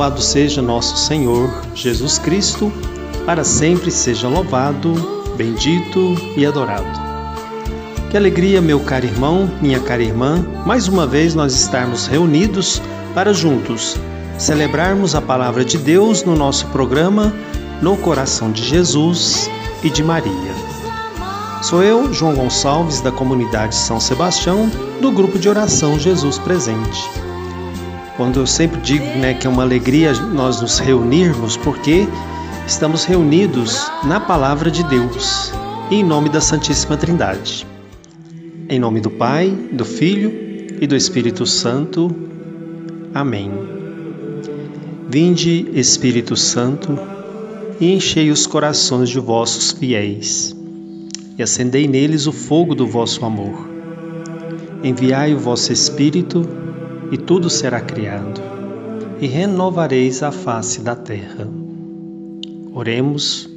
Louvado seja nosso Senhor Jesus Cristo, para sempre seja louvado, bendito e adorado. Que alegria, meu caro irmão, minha cara irmã, mais uma vez nós estarmos reunidos para juntos celebrarmos a palavra de Deus no nosso programa No Coração de Jesus e de Maria. Sou eu, João Gonçalves, da comunidade São Sebastião, do grupo de oração Jesus Presente quando eu sempre digo né, que é uma alegria nós nos reunirmos, porque estamos reunidos na palavra de Deus, em nome da Santíssima Trindade. Em nome do Pai, do Filho e do Espírito Santo. Amém. Vinde, Espírito Santo, e enchei os corações de vossos fiéis, e acendei neles o fogo do vosso amor. Enviai o vosso Espírito, e tudo será criado, e renovareis a face da terra. Oremos,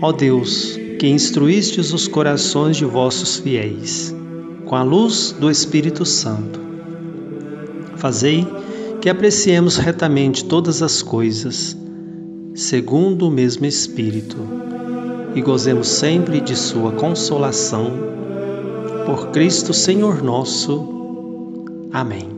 ó Deus, que instruístes os corações de vossos fiéis, com a luz do Espírito Santo. Fazei que apreciemos retamente todas as coisas, segundo o mesmo Espírito, e gozemos sempre de Sua consolação. Por Cristo Senhor nosso. Amém.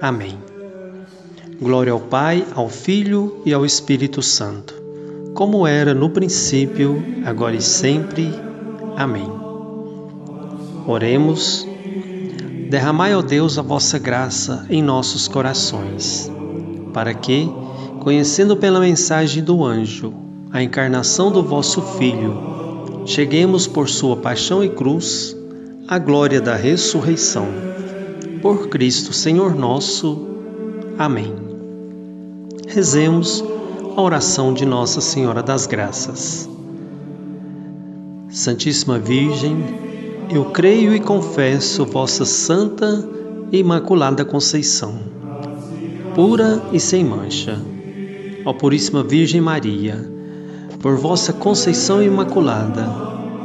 Amém. Glória ao Pai, ao Filho e ao Espírito Santo, como era no princípio, agora e sempre. Amém. Oremos. Derramai, ó Deus, a vossa graça em nossos corações, para que, conhecendo pela mensagem do anjo a encarnação do vosso Filho, cheguemos por sua paixão e cruz à glória da ressurreição por Cristo Senhor nosso. Amém. Rezemos a oração de Nossa Senhora das Graças. Santíssima Virgem, eu creio e confesso vossa santa e imaculada Conceição, pura e sem mancha. Ó Puríssima Virgem Maria, por vossa Conceição Imaculada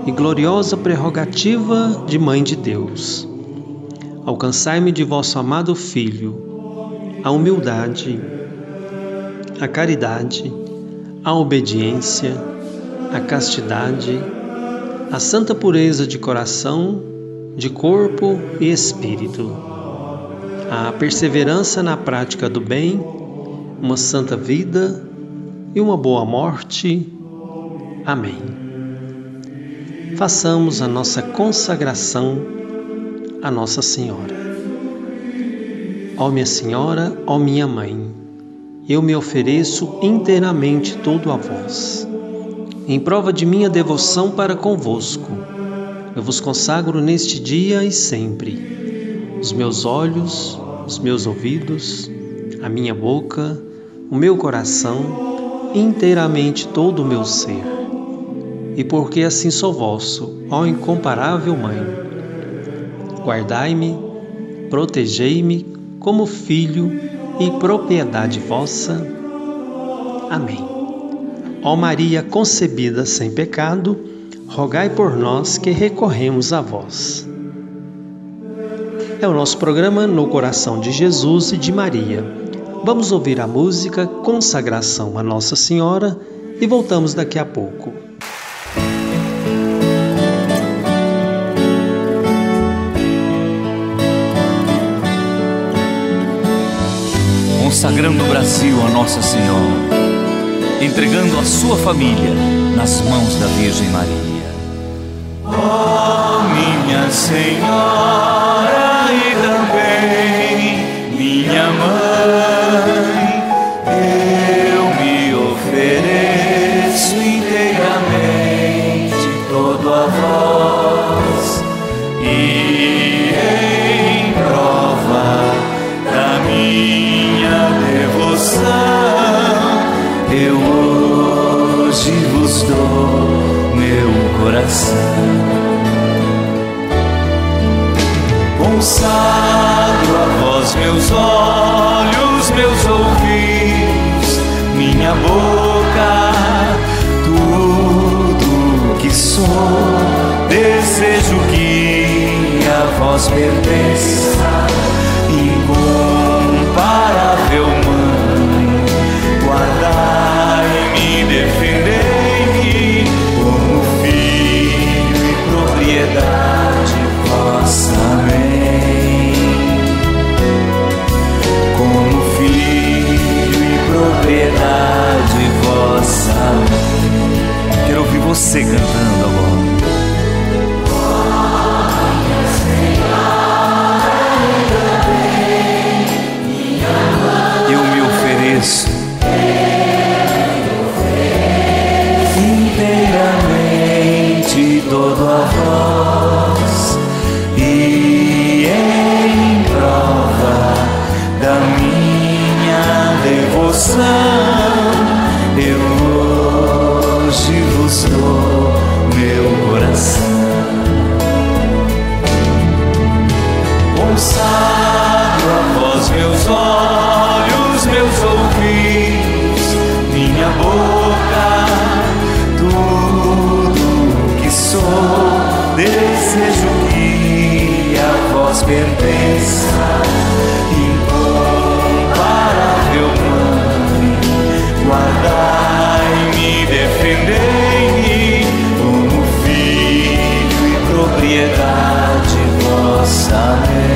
e gloriosa prerrogativa de Mãe de Deus, alcançai-me de vosso amado Filho a humildade, a caridade, a obediência, a castidade, a santa pureza de coração, de corpo e espírito, a perseverança na prática do bem, uma santa vida e uma boa morte. Amém. Façamos a nossa consagração a Nossa Senhora. Ó minha Senhora, ó minha Mãe, eu me ofereço inteiramente todo a vós. Em prova de minha devoção para convosco, eu vos consagro neste dia e sempre os meus olhos, os meus ouvidos, a minha boca, o meu coração, inteiramente todo o meu ser. E porque assim sou vosso, ó incomparável Mãe, Guardai-me, protegei-me como filho e propriedade vossa. Amém. Ó Maria concebida sem pecado, rogai por nós que recorremos a vós. É o nosso programa No Coração de Jesus e de Maria. Vamos ouvir a música Consagração a Nossa Senhora e voltamos daqui a pouco. Consagrando o Brasil a Nossa Senhora, entregando a sua família nas mãos da Virgem Maria. Oh, minha Senhora pertença incomparável Mãe, guardai-me, defendei-me como filho e propriedade vossa. Amém. Como filho e propriedade vossa. Amém. Quero ouvir você cantando agora. Ofereço pertença. Incomparável Mãe, guardai-me, defendei-me como filho e propriedade vossa. Amém.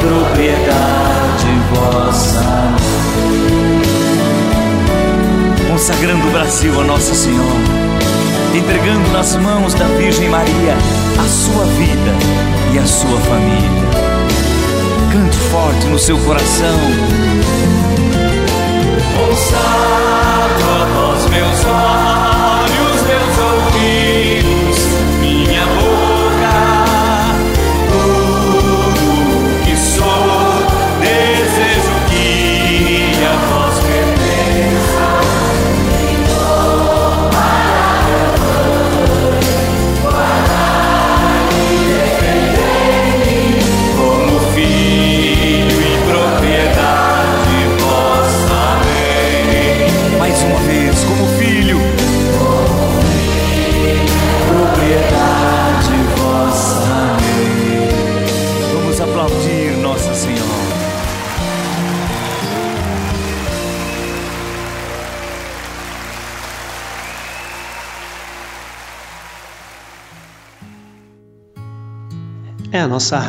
propriedade vossa. Consagrando o Brasil a Nossa Senhora, entregando nas mãos da Virgem Maria a sua vida e a sua família. Cante forte no seu coração. Consagro a meus olhos, meus ouvidos,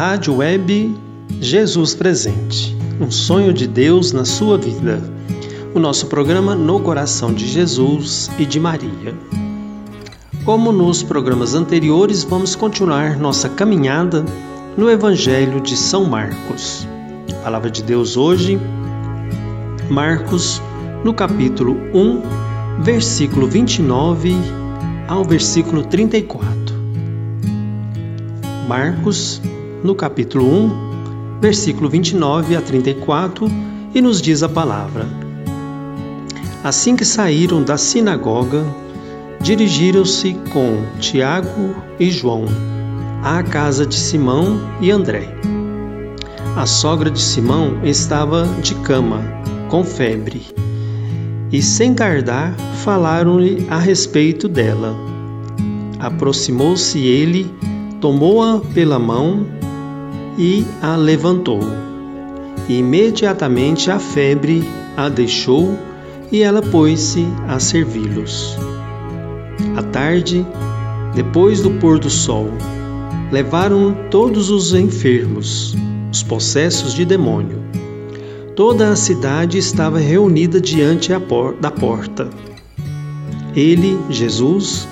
rádio web Jesus Presente, um sonho de Deus na sua vida. O nosso programa No Coração de Jesus e de Maria. Como nos programas anteriores, vamos continuar nossa caminhada no Evangelho de São Marcos. Palavra de Deus hoje, Marcos, no capítulo 1, versículo 29 ao versículo 34. Marcos, no capítulo 1, versículo 29 a 34, e nos diz a palavra: Assim que saíram da sinagoga, dirigiram-se com Tiago e João à casa de Simão e André. A sogra de Simão estava de cama, com febre, e sem tardar falaram-lhe a respeito dela. Aproximou-se ele, tomou-a pela mão e a levantou. Imediatamente a febre a deixou e ela pôs-se a servi-los. À tarde, depois do pôr do sol, levaram todos os enfermos, os possessos de demônio. Toda a cidade estava reunida diante da porta. Ele, Jesus,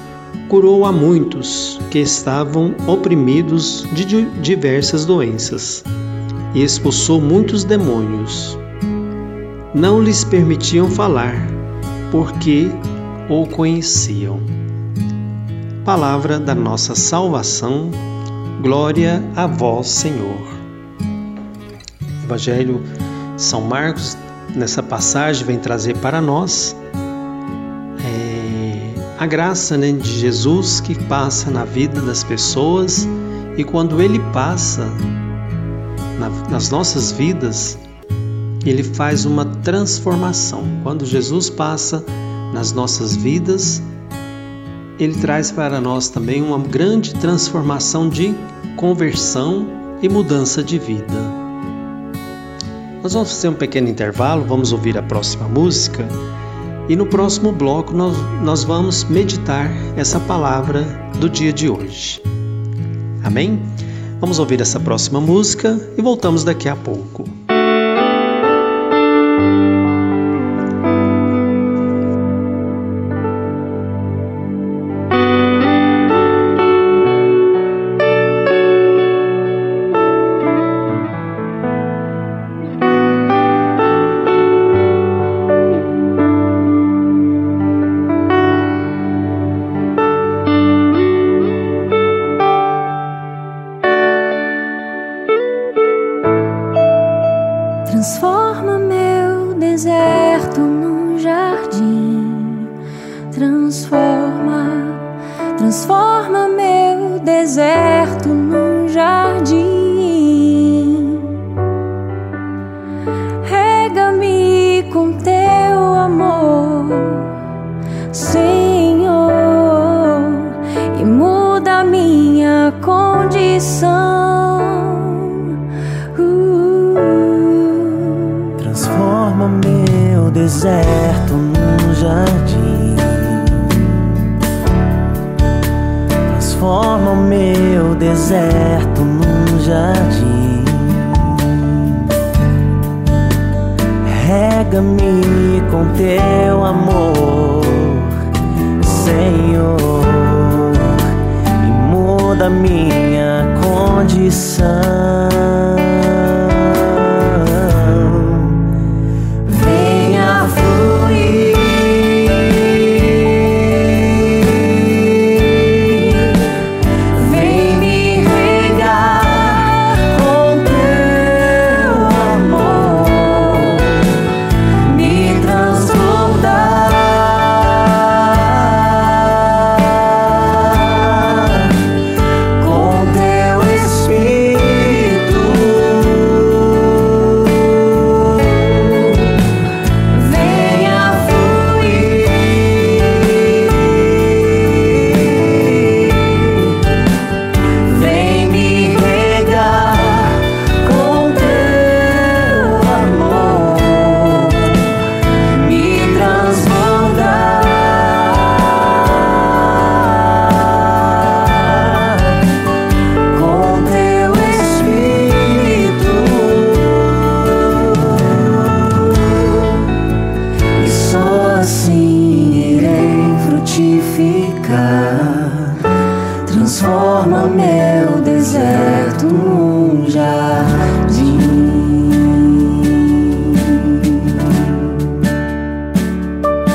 curou a muitos que estavam oprimidos de diversas doenças e expulsou muitos demônios. Não lhes permitiam falar, porque o conheciam. Palavra da nossa salvação, glória a vós, Senhor. Evangelho São Marcos, nessa passagem, vem trazer para nós a graça né, de Jesus que passa na vida das pessoas e quando ele passa na, nas nossas vidas, ele faz uma transformação. Quando Jesus passa nas nossas vidas, ele traz para nós também uma grande transformação de conversão e mudança de vida. Nós vamos fazer um pequeno intervalo, vamos ouvir a próxima música e no próximo bloco nós, nós vamos meditar essa palavra do dia de hoje. Amém? Vamos ouvir essa próxima música e voltamos daqui a pouco.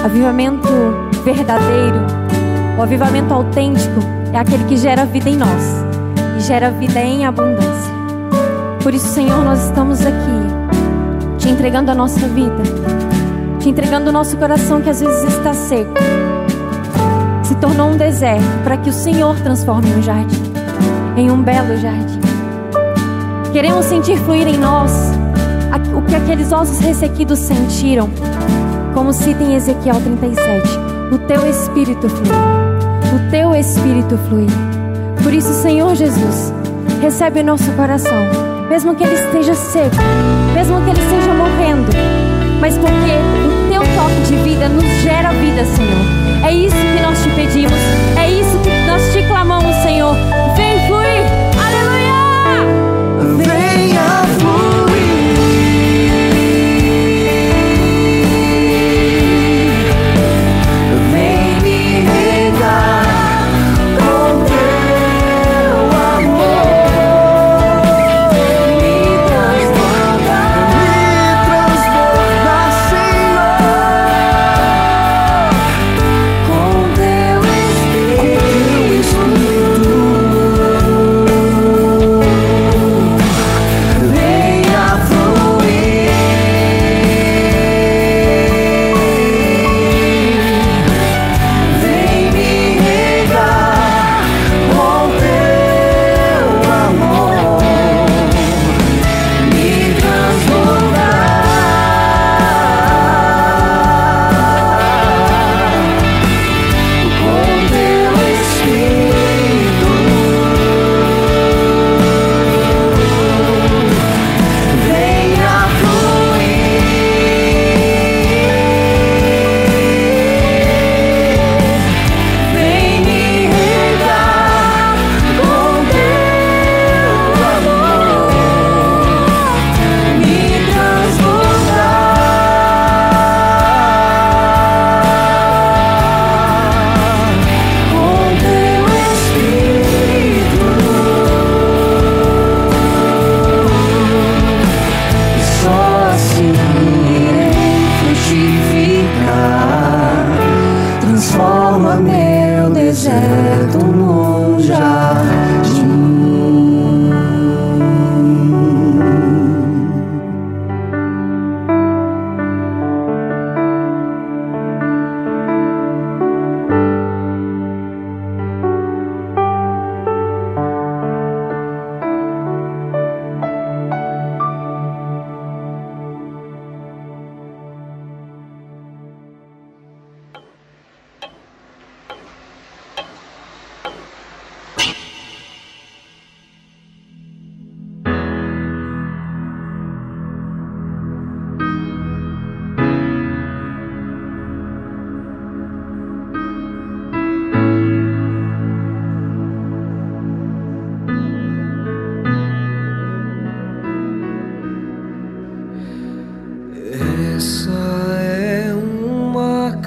Avivamento verdadeiro, o avivamento autêntico é aquele que gera vida em nós e gera vida em abundância. Por isso, Senhor, nós estamos aqui te entregando a nossa vida, te entregando o nosso coração que às vezes está seco, se tornou um deserto, para que o Senhor transforme um jardim. em um belo jardim. Queremos sentir fluir em nós o que aqueles ossos ressequidos sentiram, como cita em Ezequiel 37. O teu espírito flui, o teu espírito flui. Por isso, Senhor Jesus, recebe o nosso coração, mesmo que ele esteja seco, mesmo que ele esteja morrendo, mas porque toque de vida nos gera vida, Senhor. É isso que nós te pedimos, é isso que nós te clamamos, Senhor. Vem fluir, aleluia! Venha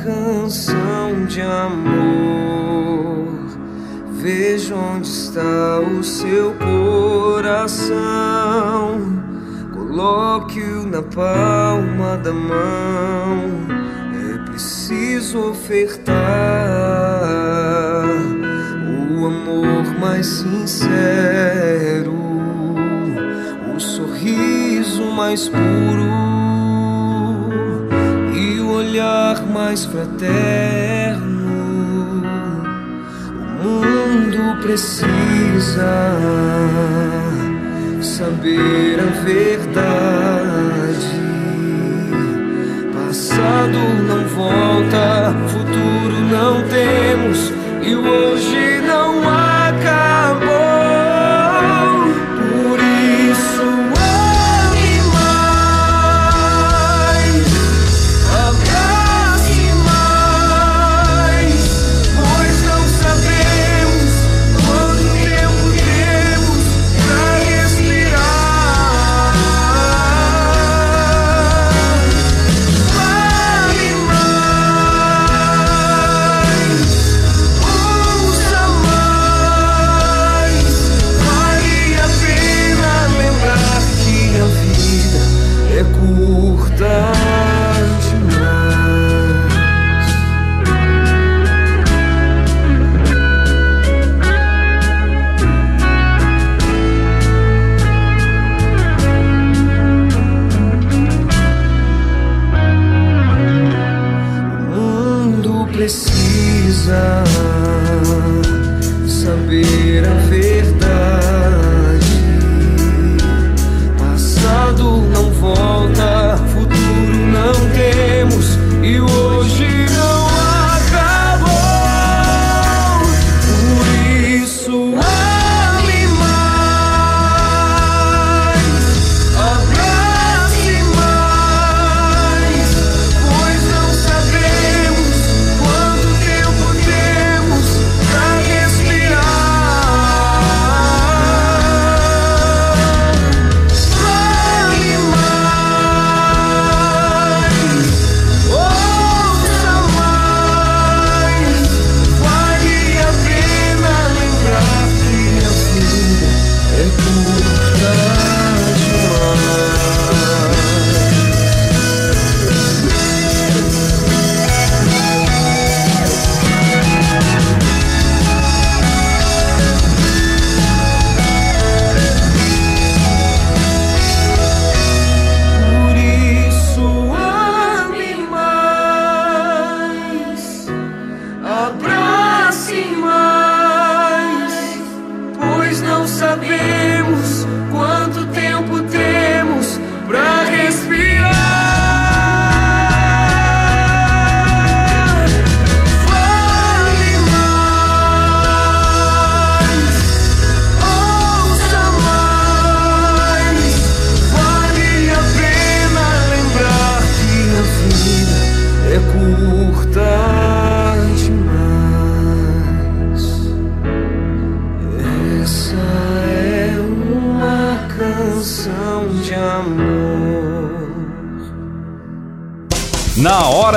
canção de amor. Veja onde está o seu coração. Coloque-o na palma da mão. É preciso ofertar o amor mais sincero, o sorriso mais puro olhar mais fraterno. O mundo precisa saber a verdade. Passado não volta, futuro não temos e hoje não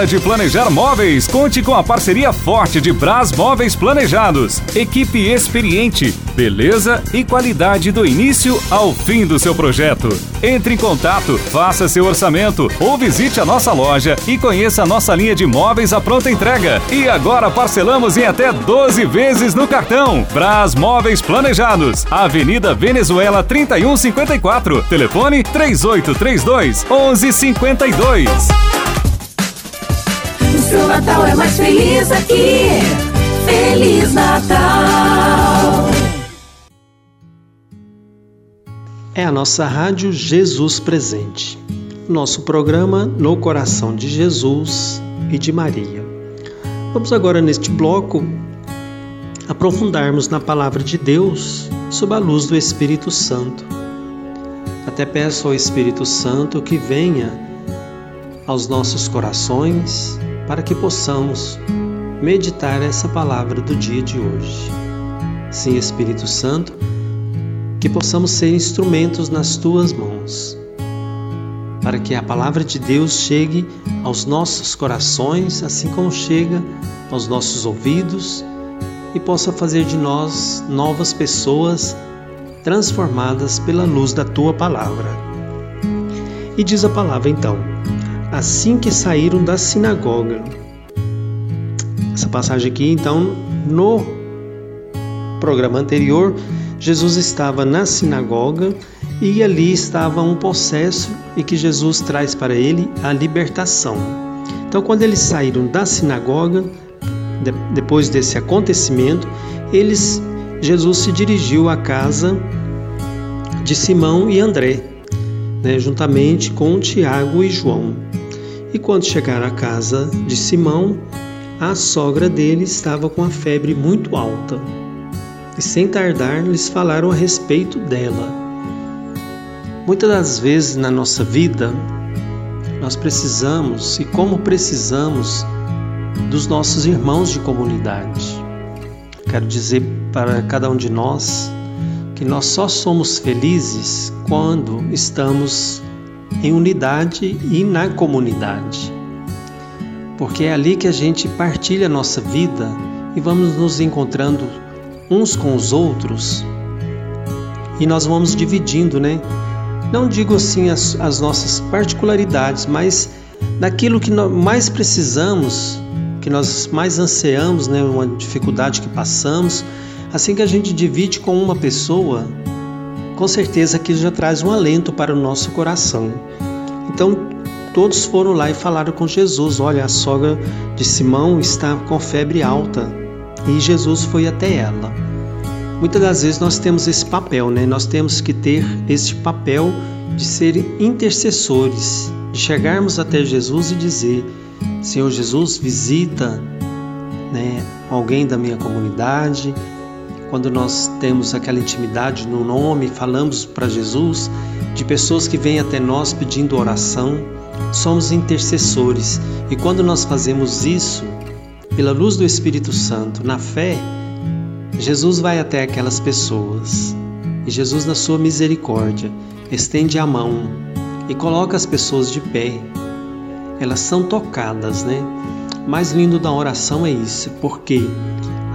de planejar móveis, conte com a parceria forte de Bras Móveis Planejados. Equipe experiente, beleza e qualidade do início ao fim do seu projeto. Entre em contato, faça seu orçamento ou visite a nossa loja e conheça a nossa linha de móveis à pronta entrega. E agora parcelamos em até 12 vezes no cartão. Bras Móveis Planejados, Avenida Venezuela 3154. Telefone 3832 1152. Seu Natal é mais feliz aqui. Feliz Natal. É a nossa rádio Jesus Presente. Nosso programa No Coração de Jesus e de Maria. Vamos agora neste bloco aprofundarmos na palavra de Deus sob a luz do Espírito Santo. Até peço ao Espírito Santo que venha aos nossos corações para que possamos meditar essa palavra do dia de hoje. Sim, Espírito Santo, que possamos ser instrumentos nas tuas mãos, para que a palavra de Deus chegue aos nossos corações, assim como chega aos nossos ouvidos, e possa fazer de nós novas pessoas transformadas pela luz da tua palavra. E diz a palavra então: assim que saíram da sinagoga. Essa passagem aqui, então, no programa anterior, Jesus estava na sinagoga e ali estava um processo e que Jesus traz para ele a libertação. Então, quando eles saíram da sinagoga, de, depois desse acontecimento, eles Jesus se dirigiu à casa de Simão e André, né, juntamente com Tiago e João. E quando chegaram à casa de Simão, a sogra dele estava com a febre muito alta. E sem tardar, lhes falaram a respeito dela. Muitas das vezes na nossa vida, nós precisamos, e como precisamos, dos nossos irmãos de comunidade. Quero dizer para cada um de nós que nós só somos felizes quando estamos em unidade e na comunidade. Porque é ali que a gente partilha a nossa vida e vamos nos encontrando uns com os outros e nós vamos dividindo, né? Não digo assim as, as nossas particularidades, mas daquilo que nós mais precisamos, que nós mais ansiamos, né? Uma dificuldade que passamos, assim que a gente divide com uma pessoa, com certeza que já traz um alento para o nosso coração. Então, todos foram lá e falaram com Jesus: Olha, a sogra de Simão está com febre alta. E Jesus foi até ela. Muitas das vezes nós temos esse papel, né? Nós temos que ter esse papel de ser intercessores, de chegarmos até Jesus e dizer: Senhor Jesus, visita né, alguém da minha comunidade, quando nós temos aquela intimidade no nome, falamos para Jesus, de pessoas que vêm até nós pedindo oração, somos intercessores. E quando nós fazemos isso, pela luz do Espírito Santo, na fé, Jesus vai até aquelas pessoas. E Jesus, na sua misericórdia, estende a mão e coloca as pessoas de pé. Elas são tocadas, né? Mais lindo da oração é isso, porque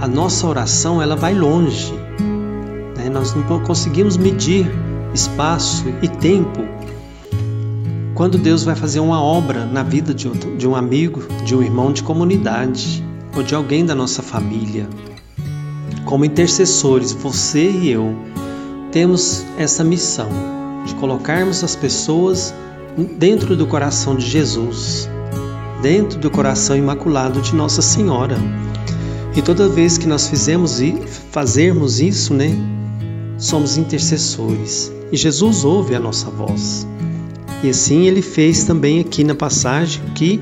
a nossa oração ela vai longe. Né? Nós não conseguimos medir espaço e tempo quando Deus vai fazer uma obra na vida de, outro, de um amigo, de um irmão de comunidade ou de alguém da nossa família. Como intercessores, você e eu temos essa missão de colocarmos as pessoas dentro do coração de Jesus, dentro do coração imaculado de Nossa Senhora. E toda vez que nós fizemos e fazermos isso, né, somos intercessores. E Jesus ouve a nossa voz. E assim ele fez também aqui na passagem que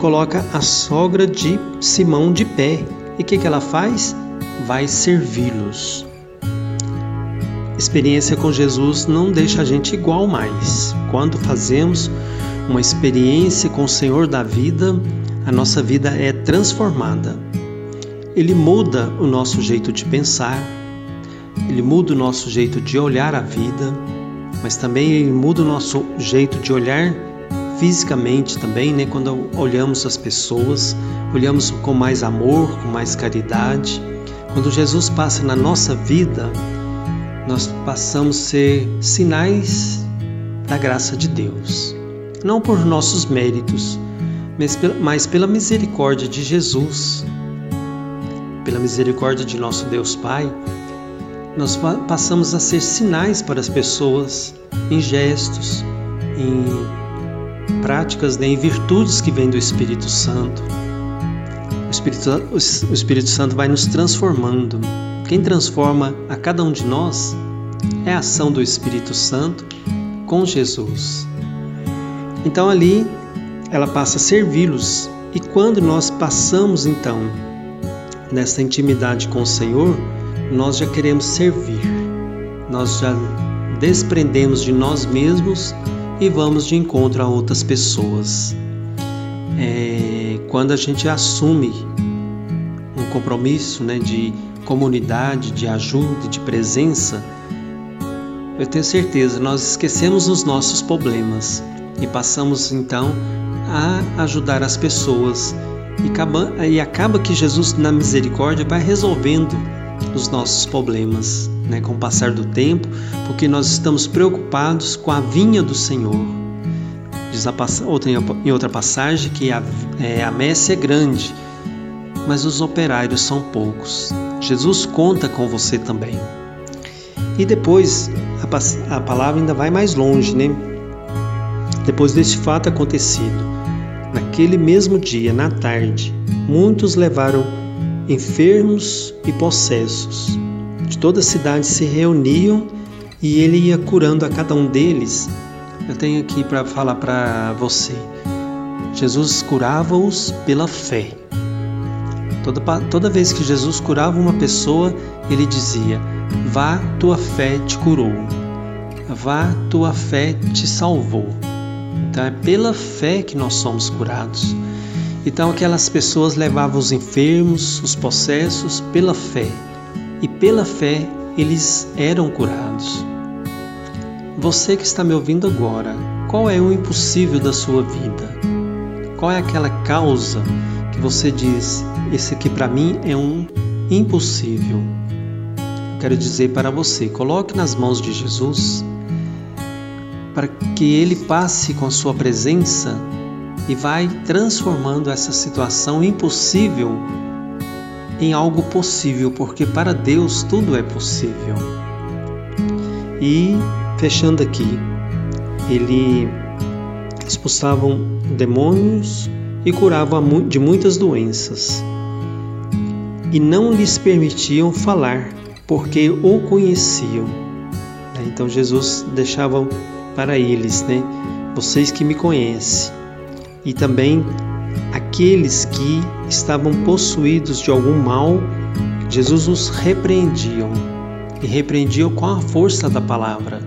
coloca a sogra de Simão de pé. E o que, que ela faz? Vai servi-los. Experiência com Jesus não deixa a gente igual mais. Quando fazemos uma experiência com o Senhor da vida, a nossa vida é transformada. Ele muda o nosso jeito de pensar, ele muda o nosso jeito de olhar a vida, mas também ele muda o nosso jeito de olhar fisicamente também, né? Quando olhamos as pessoas, olhamos com mais amor, com mais caridade. Quando Jesus passa na nossa vida, nós passamos a ser sinais da graça de Deus. Não por nossos méritos, mas pela misericórdia de Jesus, pela misericórdia de nosso Deus Pai, nós passamos a ser sinais para as pessoas em gestos, em práticas, né, em virtudes que vêm do Espírito Santo. O Espírito, o Espírito Santo vai nos transformando. Quem transforma a cada um de nós é a ação do Espírito Santo com Jesus. Então ali ela passa a servi-los, e quando nós passamos então nessa intimidade com o Senhor, nós já queremos servir, nós já desprendemos de nós mesmos e vamos de encontro a outras pessoas. É, quando a gente assume um compromisso né, de comunidade, de ajuda, de presença, eu tenho certeza, nós esquecemos os nossos problemas e passamos então a ajudar as pessoas. E acaba, e acaba que Jesus, na misericórdia, vai resolvendo os nossos problemas né, com o passar do tempo, porque nós estamos preocupados com a vinha do Senhor. Diz a, outra, em outra passagem que a, é, a messe é grande, mas os operários são poucos. Jesus conta com você também. E depois a, a palavra ainda vai mais longe, né? Depois desse fato acontecido, naquele mesmo dia, na tarde, muitos levaram enfermos e possessos. De toda a cidade se reuniam e ele ia curando a cada um deles. Eu tenho aqui para falar para você. Jesus curava-os pela fé. Toda, toda vez que Jesus curava uma pessoa, ele dizia: Vá, tua fé te curou. Vá, tua fé te salvou. Então é pela fé que nós somos curados. Então aquelas pessoas levavam os enfermos, os possessos pela fé, e pela fé eles eram curados. Você que está me ouvindo agora, qual é o impossível da sua vida? Qual é aquela causa que você diz, esse aqui para mim é um impossível? quero dizer para você, coloque nas mãos de Jesus para que Ele passe com sua presença e vai transformando essa situação impossível em algo possível, porque para Deus tudo é possível. E fechando aqui, ele expulsavam demônios e curavam de muitas doenças. E não lhes permitiam falar, porque o conheciam. Então Jesus deixava para eles, né? Vocês que me conhecem. E também aqueles que estavam possuídos de algum mal, Jesus os repreendiam e repreendiam com a força da palavra.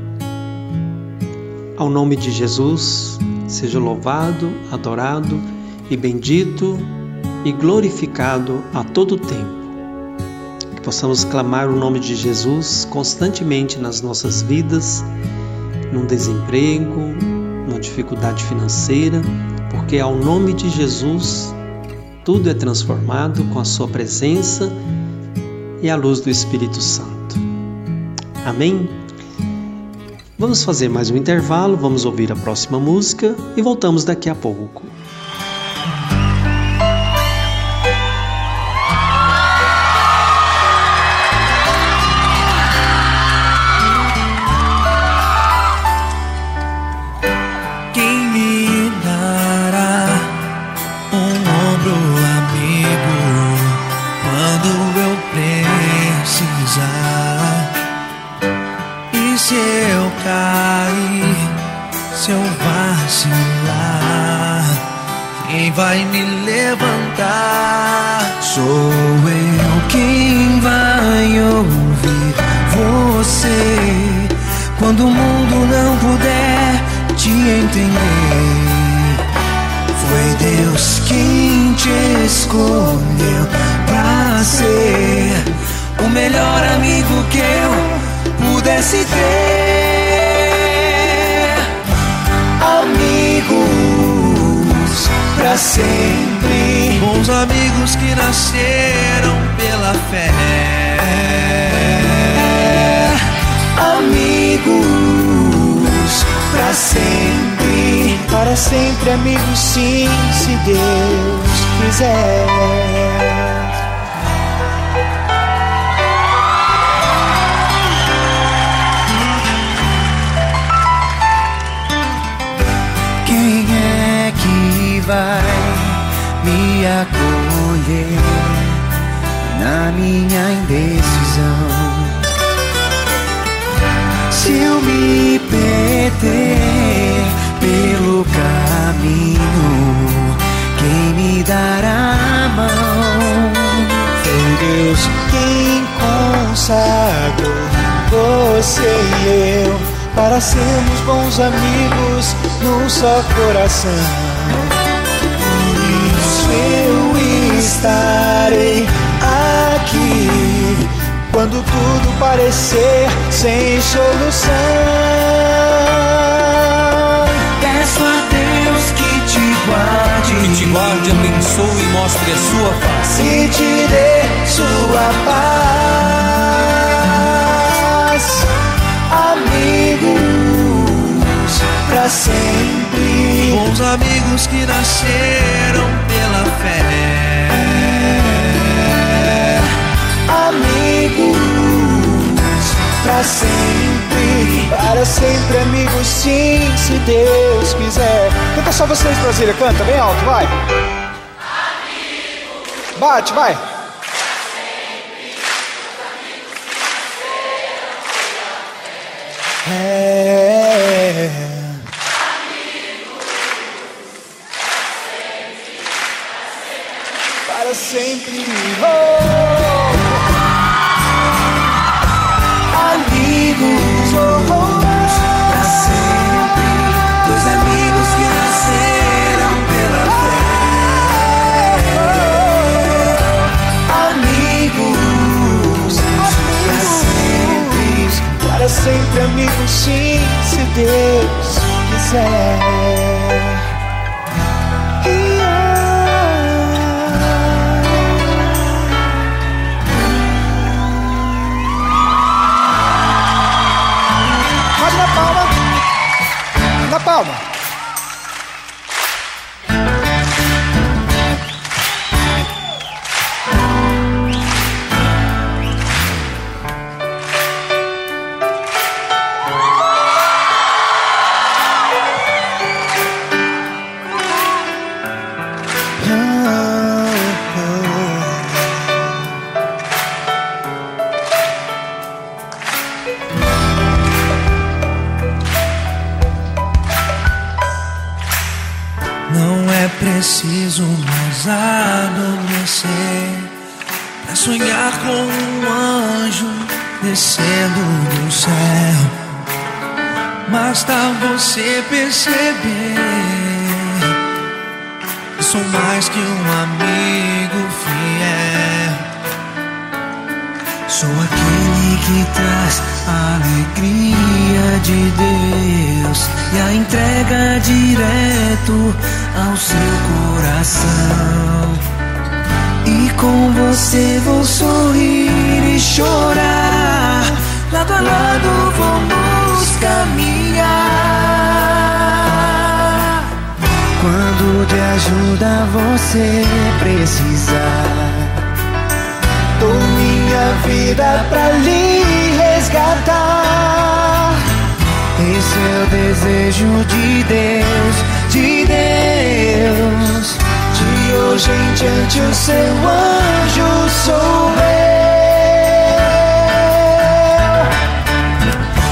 Ao nome de Jesus, seja louvado, adorado e bendito e glorificado a todo tempo. Que possamos clamar o nome de Jesus constantemente nas nossas vidas num desemprego, numa dificuldade financeira, porque ao nome de Jesus tudo é transformado com a Sua presença e a luz do Espírito Santo. Amém? Vamos fazer mais um intervalo, vamos ouvir a próxima música e voltamos daqui a pouco. Vai me levantar. Sou eu quem vai ouvir você quando o mundo não puder te entender. Foi Deus quem te escolheu pra ser o melhor amigo que eu pudesse ter. Amigos pra sempre, bons amigos que nasceram pela fé. Amigos pra sempre, para sempre amigos sim, se Deus quiser. Vai me acolher na minha indecisão? Se eu me perder pelo caminho, quem me dará a mão? Foi Deus quem consagrou você e eu para sermos bons amigos num só coração. Eu estarei aqui quando tudo parecer sem solução. Peço a Deus que te guarde, Que te guarde, abençoe e mostre a sua face. e te dê sua paz. Amigos pra sempre, bons amigos que nasceram fé. Amigos pra sempre, para sempre amigos sim, se Deus quiser. Canta só vocês, Brasília, canta bem alto, vai. Bate, vai. É. Não é preciso mais adormecer pra sonhar com um anjo descendo do céu. Basta você perceber sou mais que um amigo fiel. Sou aquele que traz a alegria de Deus e a entrega direto ao seu coração. E com você vou sorrir e chorar, lado a lado vamos caminhar. Quando de ajuda você precisar. Dou minha vida pra lhe resgatar. Esse é o desejo de Deus, de Deus. De hoje em diante o seu anjo sou eu.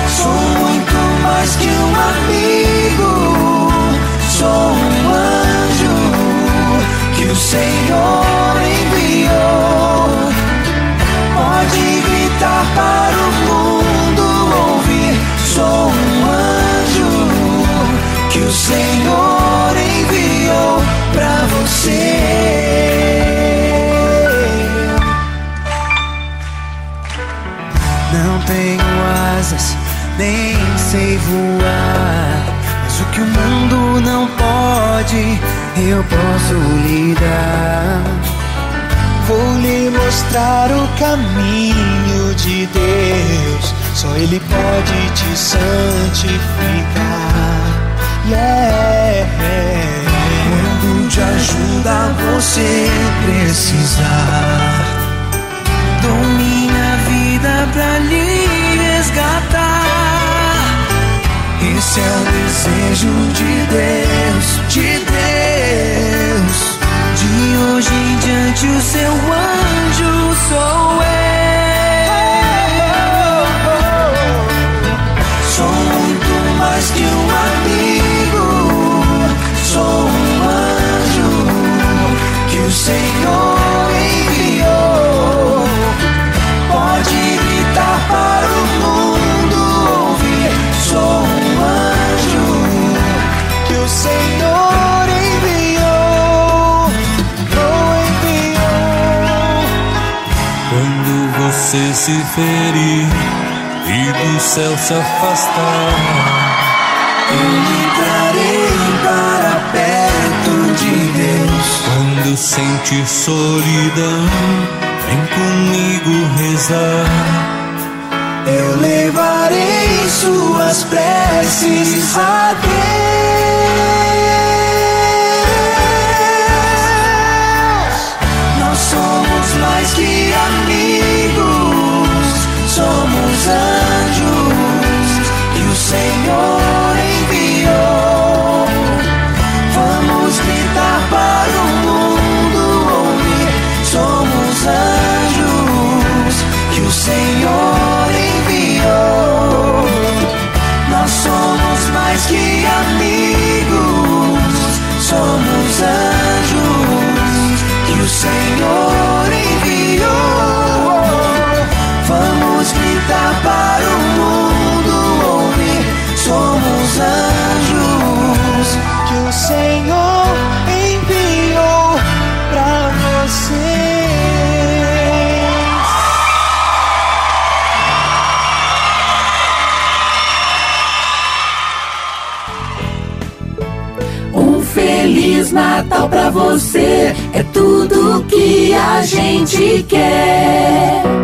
Sou muito mais que um amigo, sou um anjo que o Senhor enviou. E gritar para o mundo ouvir. Sou um anjo que o Senhor enviou para você. Não tenho asas, nem sei voar. Mas o que o mundo não pode, eu posso lidar. Vou lhe mostrar o caminho de Deus. Só Ele pode te santificar. Yeah. Quando de ajuda você precisar, dou minha vida pra lhe resgatar. Esse é o desejo de Deus, de Deus. De hoje em diante o seu anjo sou eu. Sou muito mais que um amigo. Sou um anjo que o Senhor você se ferir e do céu se afastar, Eu lhe trarei para perto de Deus. quando sentir solidão, vem comigo rezar. Eu levarei suas preces a Senhor enviou. Vamos gritar para o mundo ouvir. Somos anjos que o Senhor enviou. Nós somos mais que amigos, você é tudo que a gente quer.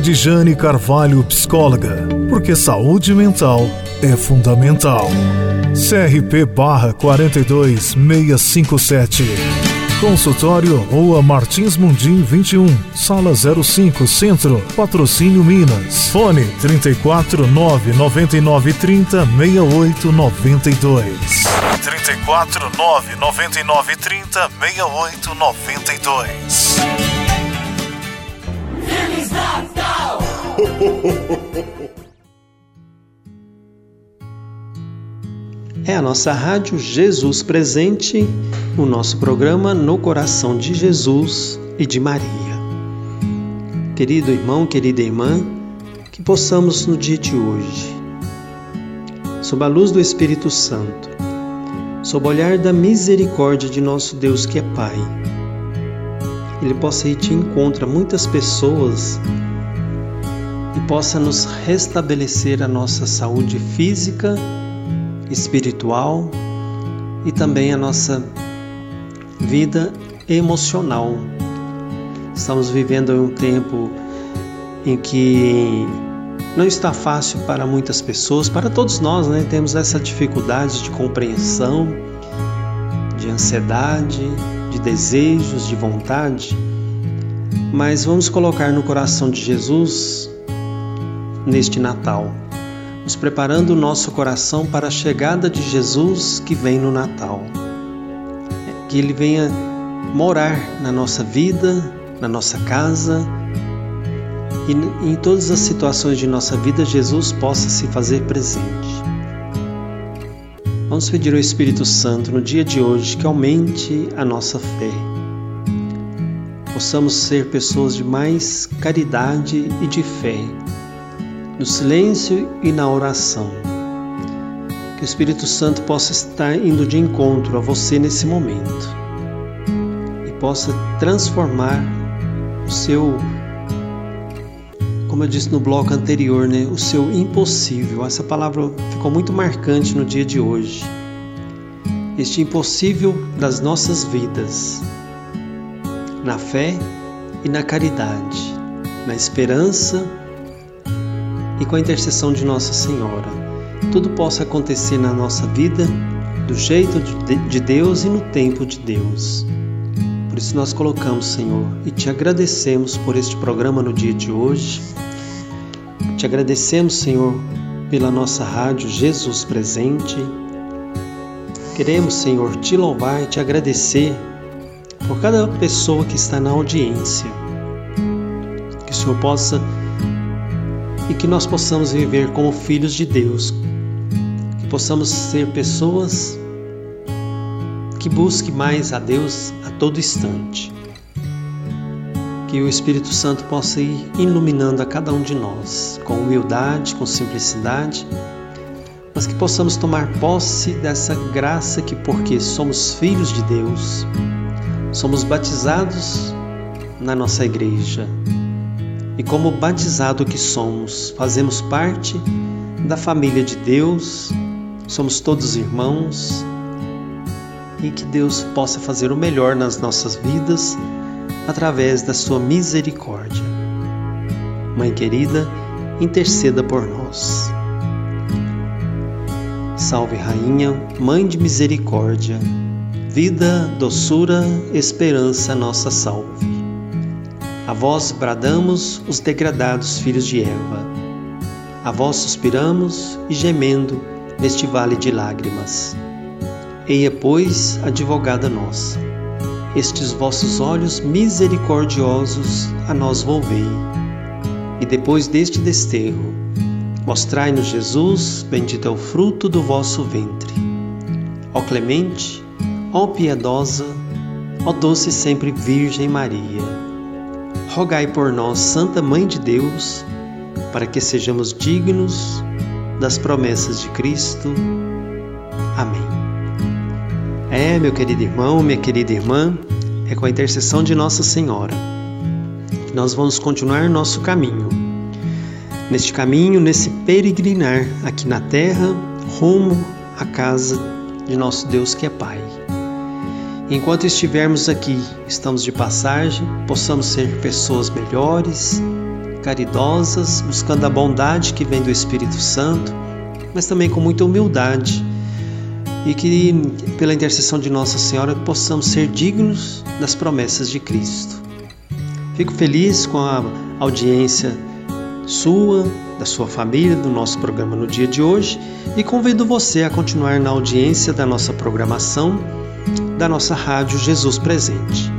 Edjane Carvalho, psicóloga, porque saúde mental é fundamental. CRP barra 42657. Consultório Rua Martins Mundim 21, Sala 05, Centro, Patrocínio Minas. Fone 34 999 30 6892. 34 999 30 6892. É a nossa rádio Jesus Presente, o nosso programa No Coração de Jesus e de Maria. Querido irmão, querida irmã, que possamos no dia de hoje, sob a luz do Espírito Santo, sob o olhar da misericórdia de nosso Deus que é Pai, Ele possa ir te encontrar muitas pessoas possa nos restabelecer a nossa saúde física, espiritual e também a nossa vida emocional. Estamos vivendo um tempo em que não está fácil para muitas pessoas, para todos nós, né? Temos essa dificuldade de compreensão, de ansiedade, de desejos, de vontade. Mas vamos colocar no coração de Jesus neste Natal, nos preparando o nosso coração para a chegada de Jesus que vem no Natal. Que Ele venha morar na nossa vida, na nossa casa e em todas as situações de nossa vida, Jesus possa se fazer presente. Vamos pedir ao Espírito Santo no dia de hoje que aumente a nossa fé. Possamos ser pessoas de mais caridade e de fé no silêncio e na oração. Que o Espírito Santo possa estar indo de encontro a você nesse momento e possa transformar o seu, como eu disse no bloco anterior, né, o seu impossível. Essa palavra ficou muito marcante no dia de hoje. Este impossível das nossas vidas, na fé e na caridade, na esperança e com a intercessão de Nossa Senhora, tudo possa acontecer na nossa vida do jeito de Deus e no tempo de Deus. Por isso nós colocamos, Senhor, e te agradecemos por este programa no dia de hoje. Te agradecemos, Senhor, pela nossa rádio Jesus Presente. Queremos, Senhor, te louvar e te agradecer por cada pessoa que está na audiência. Que o Senhor possa e que nós possamos viver como filhos de Deus, que possamos ser pessoas que busquem mais a Deus a todo instante. Que o Espírito Santo possa ir iluminando a cada um de nós, com humildade, com simplicidade, mas que possamos tomar posse dessa graça que, porque somos filhos de Deus, somos batizados na nossa igreja, e como batizado que somos, fazemos parte da família de Deus, somos todos irmãos e que Deus possa fazer o melhor nas nossas vidas através da sua misericórdia. Mãe querida, interceda por nós. Salve Rainha, Mãe de Misericórdia, vida, doçura, esperança, nossa salve. A vós bradamos os degradados filhos de Eva. A vós suspiramos e gemendo neste vale de lágrimas. Eia, pois, advogada nossa, estes vossos olhos misericordiosos a nós volvei. E depois deste desterro, mostrai-nos Jesus, bendito é o fruto do vosso ventre. Ó clemente, ó piedosa, ó doce sempre Virgem Maria rogai por nós, Santa Mãe de Deus, para que sejamos dignos das promessas de Cristo. Amém. É, meu querido irmão, minha querida irmã, é com a intercessão de Nossa Senhora que nós vamos continuar nosso caminho. Neste caminho, nesse peregrinar aqui na terra, rumo à casa de nosso Deus que é Pai. Enquanto estivermos aqui, estamos de passagem, possamos ser pessoas melhores, caridosas, buscando a bondade que vem do Espírito Santo, mas também com muita humildade. E que, pela intercessão de Nossa Senhora, possamos ser dignos das promessas de Cristo. Fico feliz com a audiência sua, da sua família, do nosso programa no dia de hoje e convido você a continuar na audiência da nossa programação da nossa rádio Jesus Presente.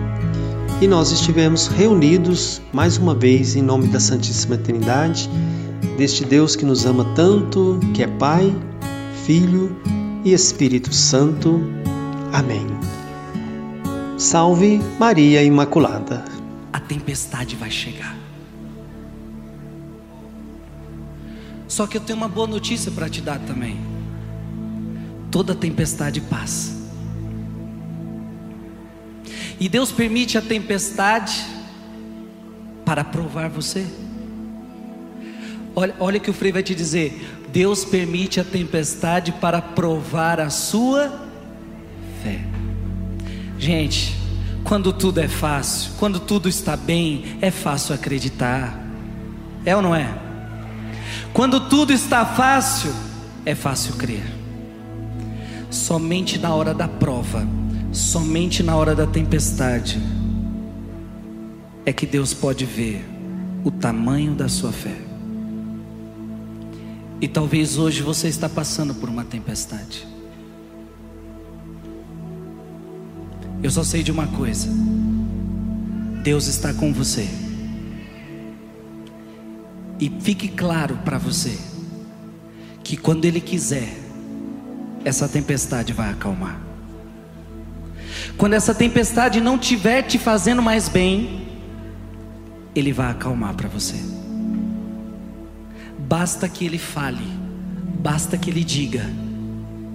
E nós estivemos reunidos mais uma vez em nome da Santíssima Trindade, deste Deus que nos ama tanto, que é Pai, Filho e Espírito Santo. Amém. Salve Maria Imaculada. A tempestade vai chegar. Só que eu tenho uma boa notícia para te dar também. Toda tempestade passa. E Deus permite a tempestade para provar você. Olha, olha que o Frei vai te dizer: Deus permite a tempestade para provar a sua fé. Gente, quando tudo é fácil, quando tudo está bem, é fácil acreditar. É ou não é? Quando tudo está fácil, é fácil crer. Somente na hora da prova Somente na hora da tempestade é que Deus pode ver o tamanho da sua fé. E talvez hoje você está passando por uma tempestade. Eu só sei de uma coisa: Deus está com você. E fique claro para você que quando Ele quiser, essa tempestade vai acalmar. Quando essa tempestade não estiver te fazendo mais bem, Ele vai acalmar para você. Basta que Ele fale, basta que Ele diga,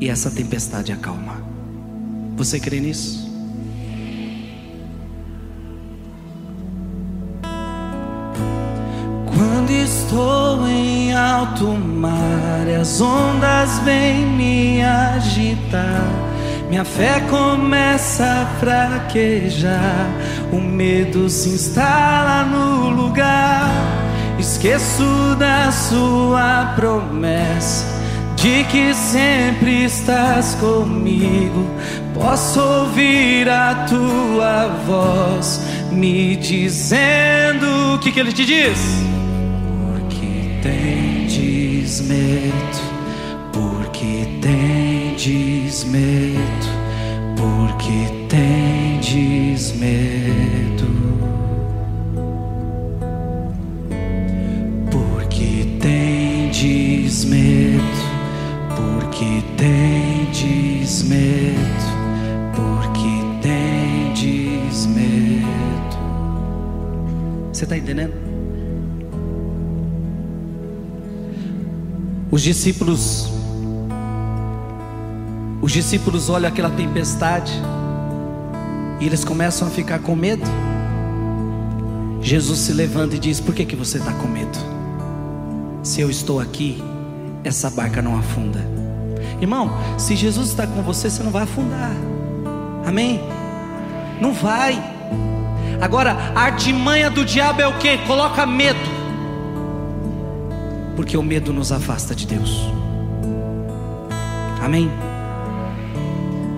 e essa tempestade acalma. Você crê nisso? Quando estou em alto mar, as ondas vêm me agitar minha fé começa a fraquejar, o medo se instala no lugar. Esqueço da sua promessa de que sempre estás comigo. Posso ouvir a tua voz me dizendo o que, que ele te diz? Porque tem medo, tendes medo, porque tendes medo. Porque tendes medo, porque tendes medo, porque tendes medo. Você está entendendo? Os discípulos, os discípulos olham aquela tempestade e eles começam a ficar com medo. Jesus se levanta e diz: Por que, que você está com medo? Se eu estou aqui, essa barca não afunda. Irmão, se Jesus está com você, você não vai afundar. Amém? Não vai. Agora, a artimanha do diabo é o que? Coloca medo porque o medo nos afasta de Deus. Amém?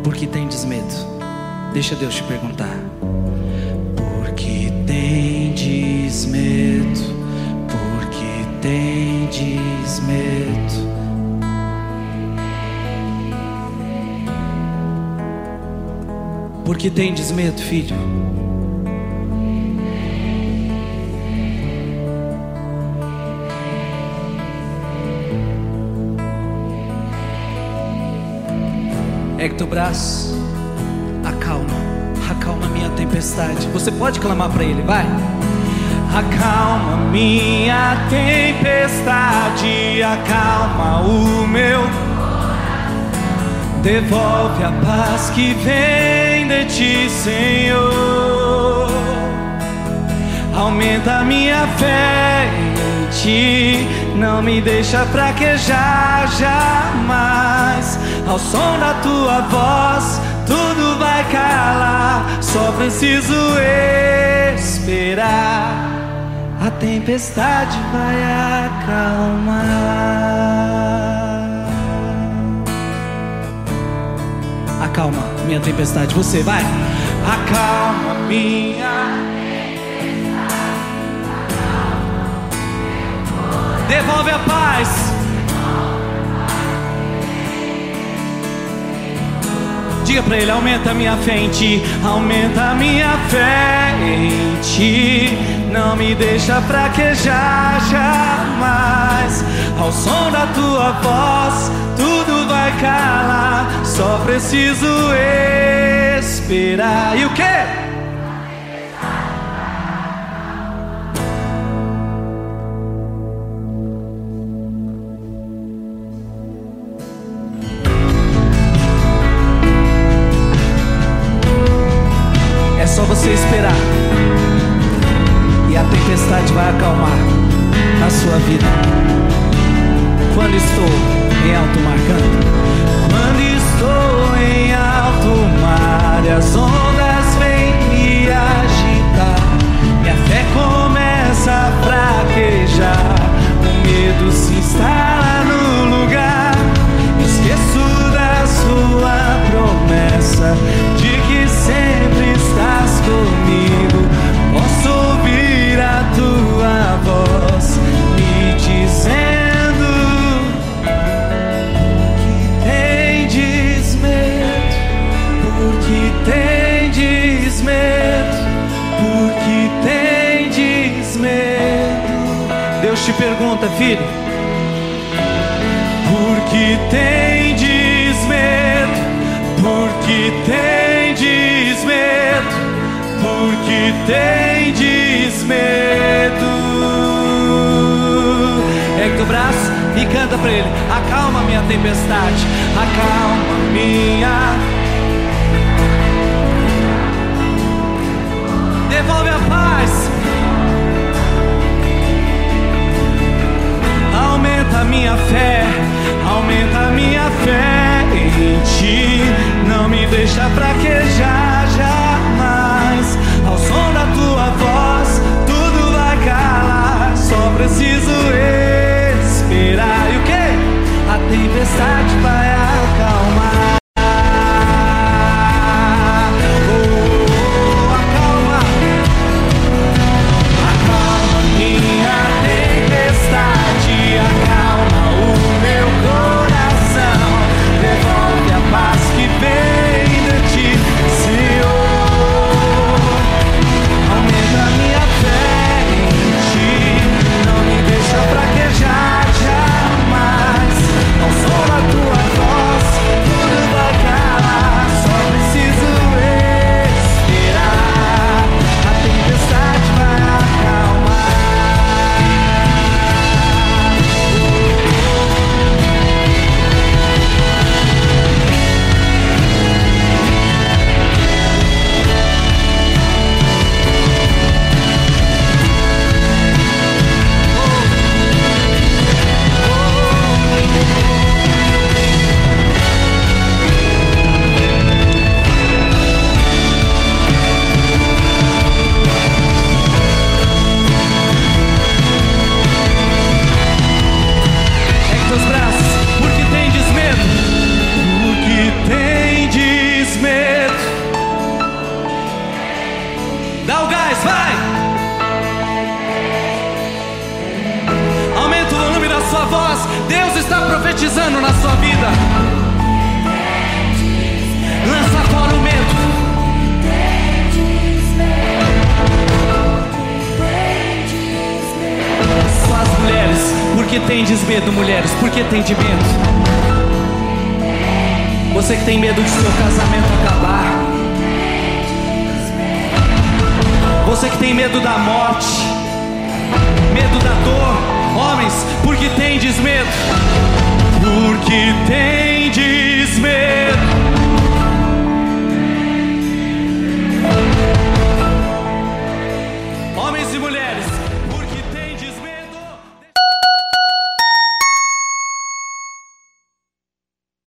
Porque tendes medo? Deixa Deus te perguntar. Porque tendes medo? Porque tendes medo? Porque tendes medo, filho? Braço, acalma, acalma minha tempestade. Você pode clamar para Ele, vai. Acalma minha tempestade, acalma o meu. Devolve a paz que vem de ti, Senhor. Aumenta minha fé em ti, não me deixa fraquejar jamais. Ao som da tua voz, tudo vai calar. Só preciso esperar. A tempestade vai acalmar. Acalma minha tempestade, você vai. Acalma minha Devolve a paz. Diga para ele: aumenta a minha fé em ti, aumenta a minha fé em ti. Não me deixa fraquejar jamais. Ao som da tua voz, tudo vai calar. Só preciso esperar. E